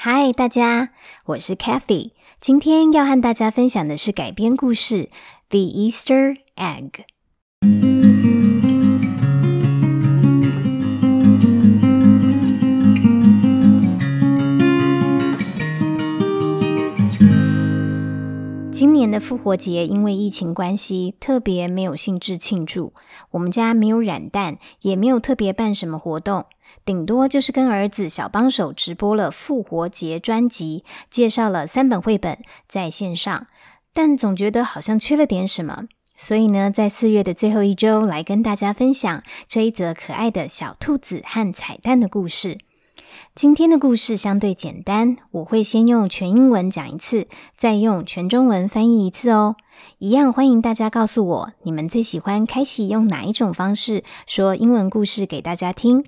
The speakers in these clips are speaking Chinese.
嗨，大家，我是 Kathy。今天要和大家分享的是改编故事《The Easter Egg》。的复活节因为疫情关系，特别没有兴致庆祝。我们家没有染蛋，也没有特别办什么活动。顶多就是跟儿子小帮手直播了复活节专辑，介绍了三本绘本在线上，但总觉得好像缺了点什么，所以呢，在四月的最后一周来跟大家分享这一则可爱的小兔子和彩蛋的故事。今天的故事相对简单，我会先用全英文讲一次，再用全中文翻译一次哦。一样欢迎大家告诉我，你们最喜欢开启用哪一种方式说英文故事给大家听。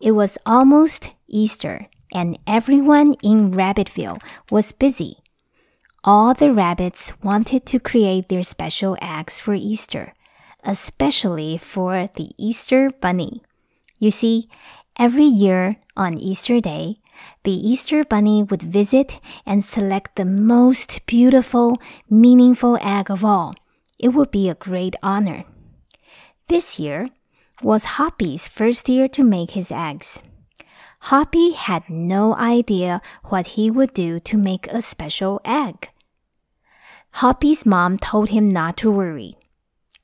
It was almost Easter, and everyone in Rabbitville was busy. All the rabbits wanted to create their special eggs for Easter, especially for the Easter bunny. You see, every year on Easter Day, the Easter bunny would visit and select the most beautiful, meaningful egg of all. It would be a great honor. This year, was Hoppy's first year to make his eggs. Hoppy had no idea what he would do to make a special egg. Hoppy's mom told him not to worry.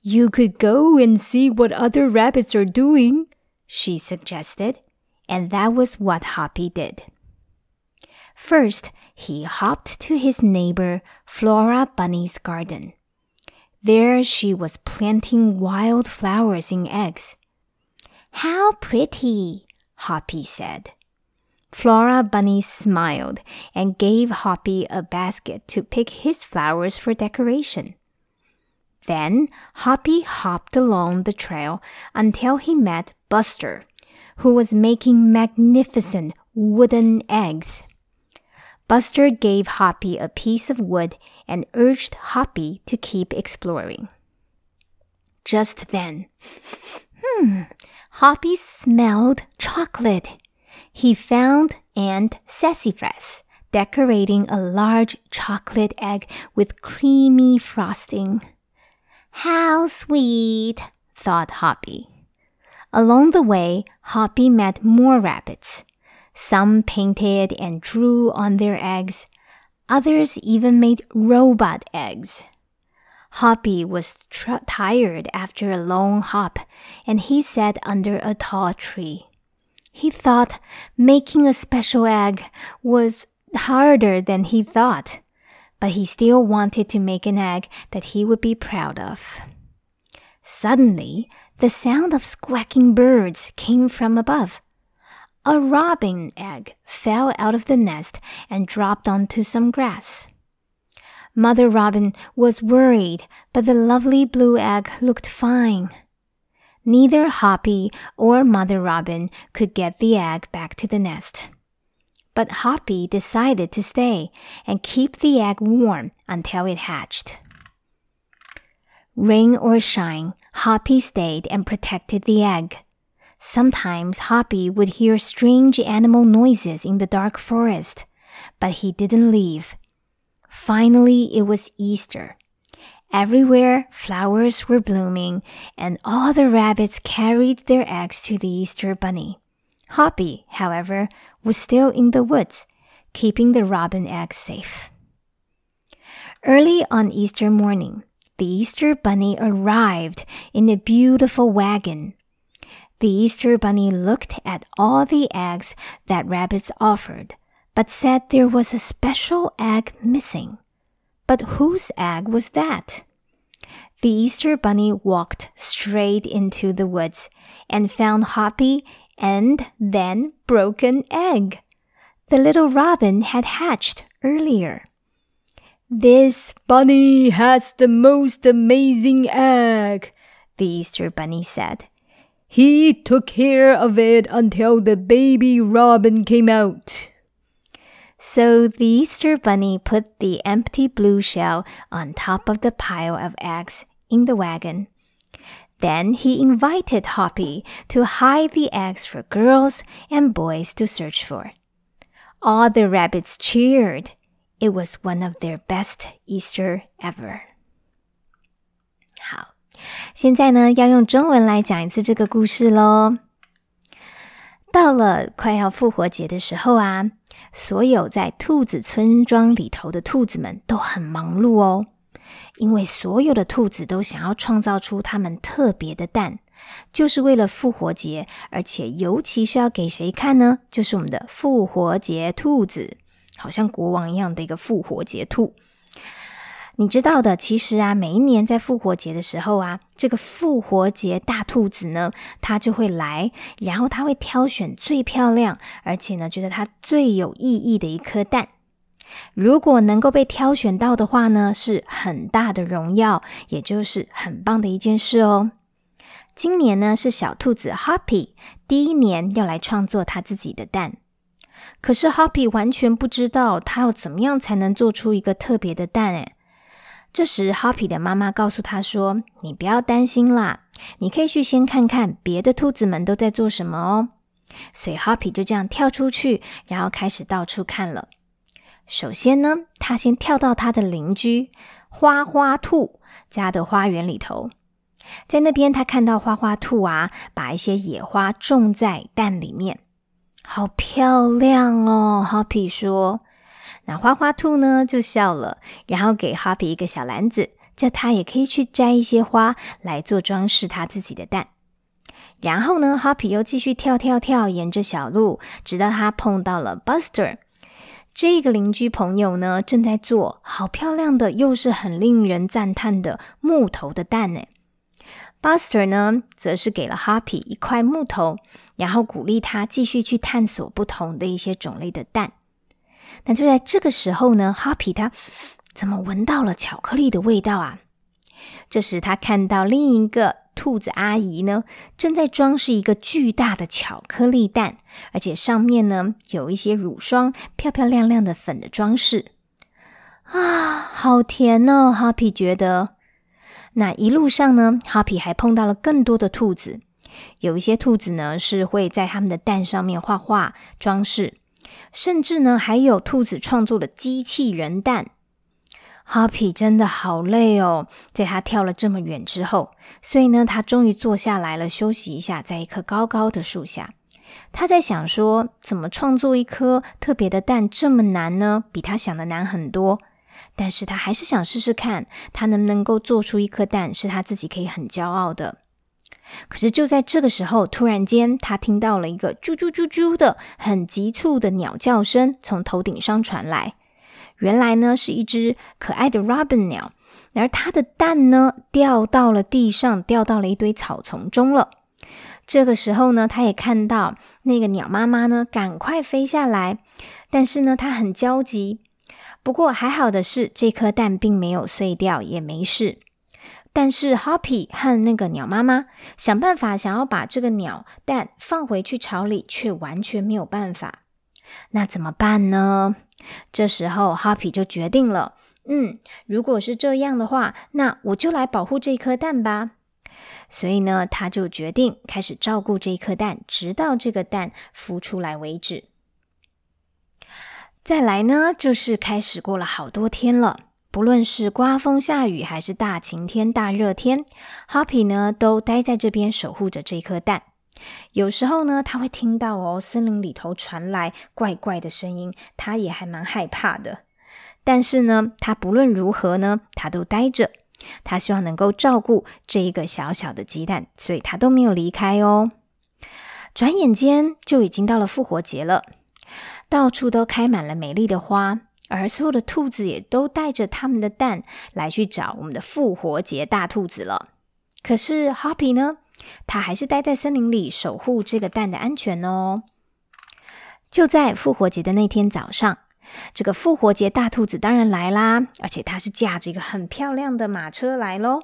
You could go and see what other rabbits are doing, she suggested, and that was what Hoppy did. First, he hopped to his neighbor Flora Bunny's garden. There she was planting wild flowers in eggs. How pretty, Hoppy said. Flora Bunny smiled and gave Hoppy a basket to pick his flowers for decoration. Then Hoppy hopped along the trail until he met Buster, who was making magnificent wooden eggs. Buster gave Hoppy a piece of wood and urged Hoppy to keep exploring. Just then, hmm, Hoppy smelled chocolate. He found Aunt Sassafras decorating a large chocolate egg with creamy frosting. How sweet, thought Hoppy. Along the way, Hoppy met more rabbits. Some painted and drew on their eggs. Others even made robot eggs. Hoppy was tr- tired after a long hop, and he sat under a tall tree. He thought making a special egg was harder than he thought, but he still wanted to make an egg that he would be proud of. Suddenly, the sound of squawking birds came from above. A robin egg fell out of the nest and dropped onto some grass. Mother Robin was worried, but the lovely blue egg looked fine. Neither Hoppy or Mother Robin could get the egg back to the nest. But Hoppy decided to stay and keep the egg warm until it hatched. Rain or shine, Hoppy stayed and protected the egg. Sometimes Hoppy would hear strange animal noises in the dark forest, but he didn't leave. Finally, it was Easter. Everywhere, flowers were blooming, and all the rabbits carried their eggs to the Easter bunny. Hoppy, however, was still in the woods, keeping the robin eggs safe. Early on Easter morning, the Easter bunny arrived in a beautiful wagon. The Easter bunny looked at all the eggs that rabbits offered but said there was a special egg missing. But whose egg was that? The Easter Bunny walked straight into the woods and found Hoppy and then broken egg. The little robin had hatched earlier. This bunny has the most amazing egg, the Easter Bunny said. He took care of it until the baby robin came out. So the Easter Bunny put the empty blue shell on top of the pile of eggs in the wagon. Then he invited Hoppy to hide the eggs for girls and boys to search for. All the rabbits cheered. It was one of their best Easter ever. 好，现在呢要用中文来讲一次这个故事喽。到了快要复活节的时候啊，所有在兔子村庄里头的兔子们都很忙碌哦， 因为所有的兔子都想要创造出它们特别的蛋，就是为了复活节，而且尤其是要给谁看呢？就是我们的复活节兔子，好像国王一样的一个复活节兔。你知道的，其实啊，每一年在复活节的时候啊，这个复活节大兔子呢，它就会来，然后它会挑选最漂亮，而且呢，觉得它最有意义的一颗蛋。如果能够被挑选到的话呢，是很大的荣耀，也就是很棒的一件事哦。今年呢，是小兔子 Hoppy 第一年要来创作它自己的蛋，可是 Hoppy 完全不知道它要怎么样才能做出一个特别的蛋诶这时，Hoppy 的妈妈告诉他说：“你不要担心啦，你可以去先看看别的兔子们都在做什么哦。”所以，Hoppy 就这样跳出去，然后开始到处看了。首先呢，他先跳到他的邻居花花兔家的花园里头，在那边他看到花花兔啊，把一些野花种在蛋里面，好漂亮哦！Hoppy 说。那花花兔呢就笑了，然后给 Hoppy 一个小篮子，叫他也可以去摘一些花来做装饰他自己的蛋。然后呢，Hoppy 又继续跳跳跳，沿着小路，直到他碰到了 Buster。这个邻居朋友呢，正在做好漂亮的，又是很令人赞叹的木头的蛋呢。Buster 呢，则是给了 Hoppy 一块木头，然后鼓励他继续去探索不同的一些种类的蛋。那就在这个时候呢，Hoppy 他怎么闻到了巧克力的味道啊？这时他看到另一个兔子阿姨呢，正在装饰一个巨大的巧克力蛋，而且上面呢有一些乳霜、漂漂亮亮的粉的装饰。啊，好甜哦！Hoppy 觉得。那一路上呢，Hoppy 还碰到了更多的兔子，有一些兔子呢是会在他们的蛋上面画画装饰。甚至呢，还有兔子创作的机器人蛋。Hoppy 真的好累哦，在他跳了这么远之后，所以呢，他终于坐下来了，休息一下，在一棵高高的树下。他在想说，怎么创作一颗特别的蛋这么难呢？比他想的难很多。但是他还是想试试看，他能不能够做出一颗蛋，是他自己可以很骄傲的。可是就在这个时候，突然间，他听到了一个啾啾啾啾的很急促的鸟叫声从头顶上传来。原来呢，是一只可爱的 robin 鸟，而它的蛋呢掉到了地上，掉到了一堆草丛中了。这个时候呢，他也看到那个鸟妈妈呢赶快飞下来，但是呢，它很焦急。不过还好的是，这颗蛋并没有碎掉，也没事。但是 Hoppy 和那个鸟妈妈想办法想要把这个鸟蛋放回去巢里，却完全没有办法。那怎么办呢？这时候 Hoppy 就决定了，嗯，如果是这样的话，那我就来保护这颗蛋吧。所以呢，他就决定开始照顾这颗蛋，直到这个蛋孵出来为止。再来呢，就是开始过了好多天了。不论是刮风下雨，还是大晴天、大热天，Hoppy 呢都待在这边守护着这颗蛋。有时候呢，他会听到哦，森林里头传来怪怪的声音，他也还蛮害怕的。但是呢，他不论如何呢，他都待着。他希望能够照顾这一个小小的鸡蛋，所以他都没有离开哦。转眼间就已经到了复活节了，到处都开满了美丽的花。而所有的兔子也都带着他们的蛋来去找我们的复活节大兔子了。可是 Hoppy 呢？他还是待在森林里守护这个蛋的安全哦。就在复活节的那天早上，这个复活节大兔子当然来啦，而且它是驾着一个很漂亮的马车来喽。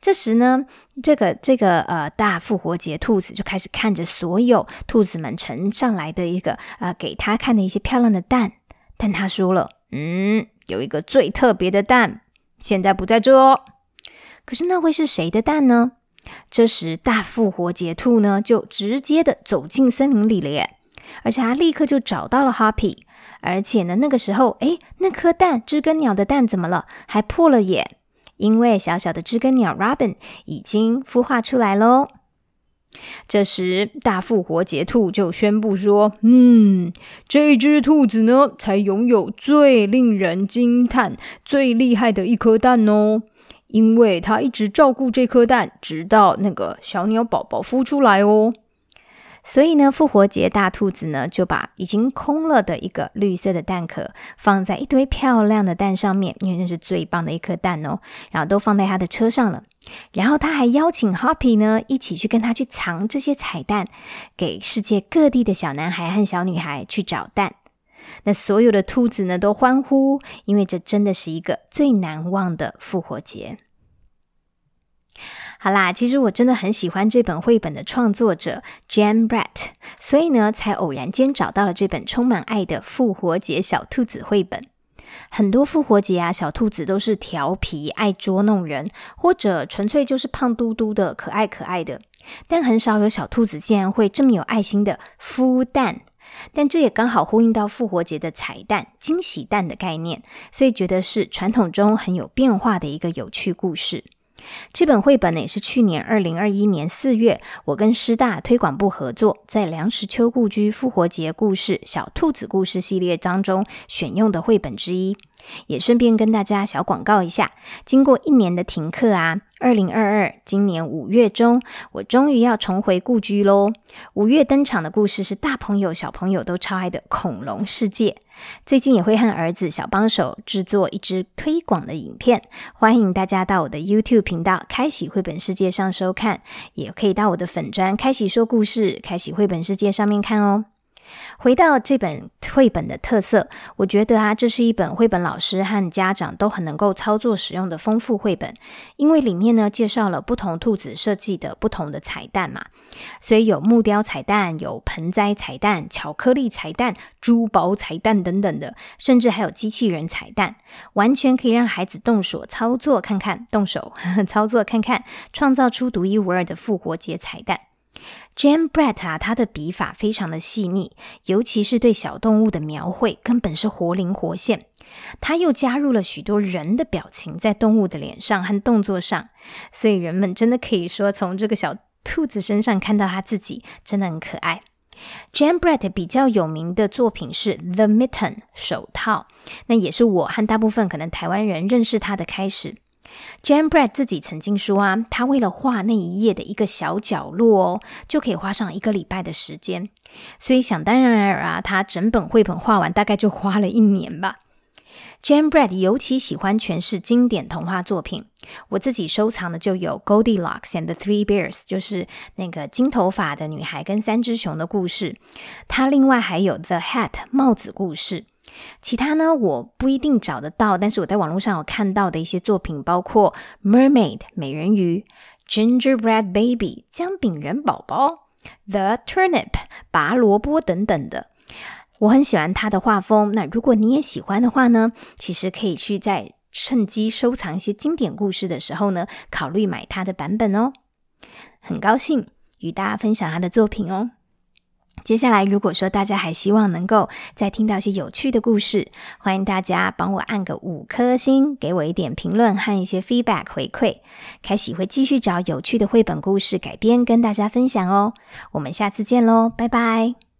这时呢，这个这个呃大复活节兔子就开始看着所有兔子们呈上来的一个呃给他看的一些漂亮的蛋。但他说了：“嗯，有一个最特别的蛋，现在不在这哦。可是那会是谁的蛋呢？”这时，大复活节兔呢就直接的走进森林里了耶。而且他立刻就找到了 Hoppy。而且呢，那个时候，诶，那颗蛋知更鸟的蛋怎么了？还破了耶！因为小小的知更鸟 Robin 已经孵化出来喽。这时，大复活节兔就宣布说：“嗯，这只兔子呢，才拥有最令人惊叹、最厉害的一颗蛋哦，因为它一直照顾这颗蛋，直到那个小鸟宝宝孵出来哦。”所以呢，复活节大兔子呢就把已经空了的一个绿色的蛋壳放在一堆漂亮的蛋上面，因为那是最棒的一颗蛋哦。然后都放在他的车上了。然后他还邀请 Hoppy 呢一起去跟他去藏这些彩蛋，给世界各地的小男孩和小女孩去找蛋。那所有的兔子呢都欢呼，因为这真的是一个最难忘的复活节。好啦，其实我真的很喜欢这本绘本的创作者 Jan Brett，所以呢，才偶然间找到了这本充满爱的复活节小兔子绘本。很多复活节啊，小兔子都是调皮、爱捉弄人，或者纯粹就是胖嘟嘟的、可爱可爱的。但很少有小兔子竟然会这么有爱心的孵蛋。但这也刚好呼应到复活节的彩蛋、惊喜蛋的概念，所以觉得是传统中很有变化的一个有趣故事。这本绘本呢，也是去年二零二一年四月，我跟师大推广部合作，在梁实秋故居复活节故事小兔子故事系列当中选用的绘本之一。也顺便跟大家小广告一下，经过一年的停课啊。二零二二，今年五月中，我终于要重回故居喽！五月登场的故事是大朋友、小朋友都超爱的《恐龙世界》。最近也会和儿子小帮手制作一支推广的影片，欢迎大家到我的 YouTube 频道“开启绘本世界”上收看，也可以到我的粉砖“开启说故事”、“开启绘本世界”上面看哦。回到这本绘本的特色，我觉得啊，这是一本绘本老师和家长都很能够操作使用的丰富绘本，因为里面呢介绍了不同兔子设计的不同的彩蛋嘛，所以有木雕彩蛋、有盆栽彩蛋、巧克力彩蛋、珠宝彩蛋等等的，甚至还有机器人彩蛋，完全可以让孩子动手操作看看，动手 操作看看，创造出独一无二的复活节彩蛋。Jan Brett 啊，他的笔法非常的细腻，尤其是对小动物的描绘，根本是活灵活现。他又加入了许多人的表情在动物的脸上和动作上，所以人们真的可以说从这个小兔子身上看到他自己，真的很可爱。Jan Brett 比较有名的作品是 The Mitten 手套，那也是我和大部分可能台湾人认识他的开始。Jan Brett 自己曾经说啊，他为了画那一页的一个小角落哦，就可以花上一个礼拜的时间。所以想当然尔啊，他整本绘本画完大概就花了一年吧。Jan Brett 尤其喜欢诠释经典童话作品，我自己收藏的就有 Goldilocks and the Three Bears，就是那个金头发的女孩跟三只熊的故事。他另外还有 The Hat 帽子故事。其他呢，我不一定找得到，但是我在网络上有看到的一些作品，包括《Mermaid》美人鱼，《Gingerbread Baby》姜饼人宝宝，《The Turnip》拔萝卜等等的。我很喜欢他的画风。那如果你也喜欢的话呢，其实可以去在趁机收藏一些经典故事的时候呢，考虑买他的版本哦。很高兴与大家分享他的作品哦。接下来，如果说大家还希望能够再听到一些有趣的故事，欢迎大家帮我按个五颗星，给我一点评论和一些 feedback 回馈。开喜会继续找有趣的绘本故事改编跟大家分享哦。我们下次见喽，拜拜。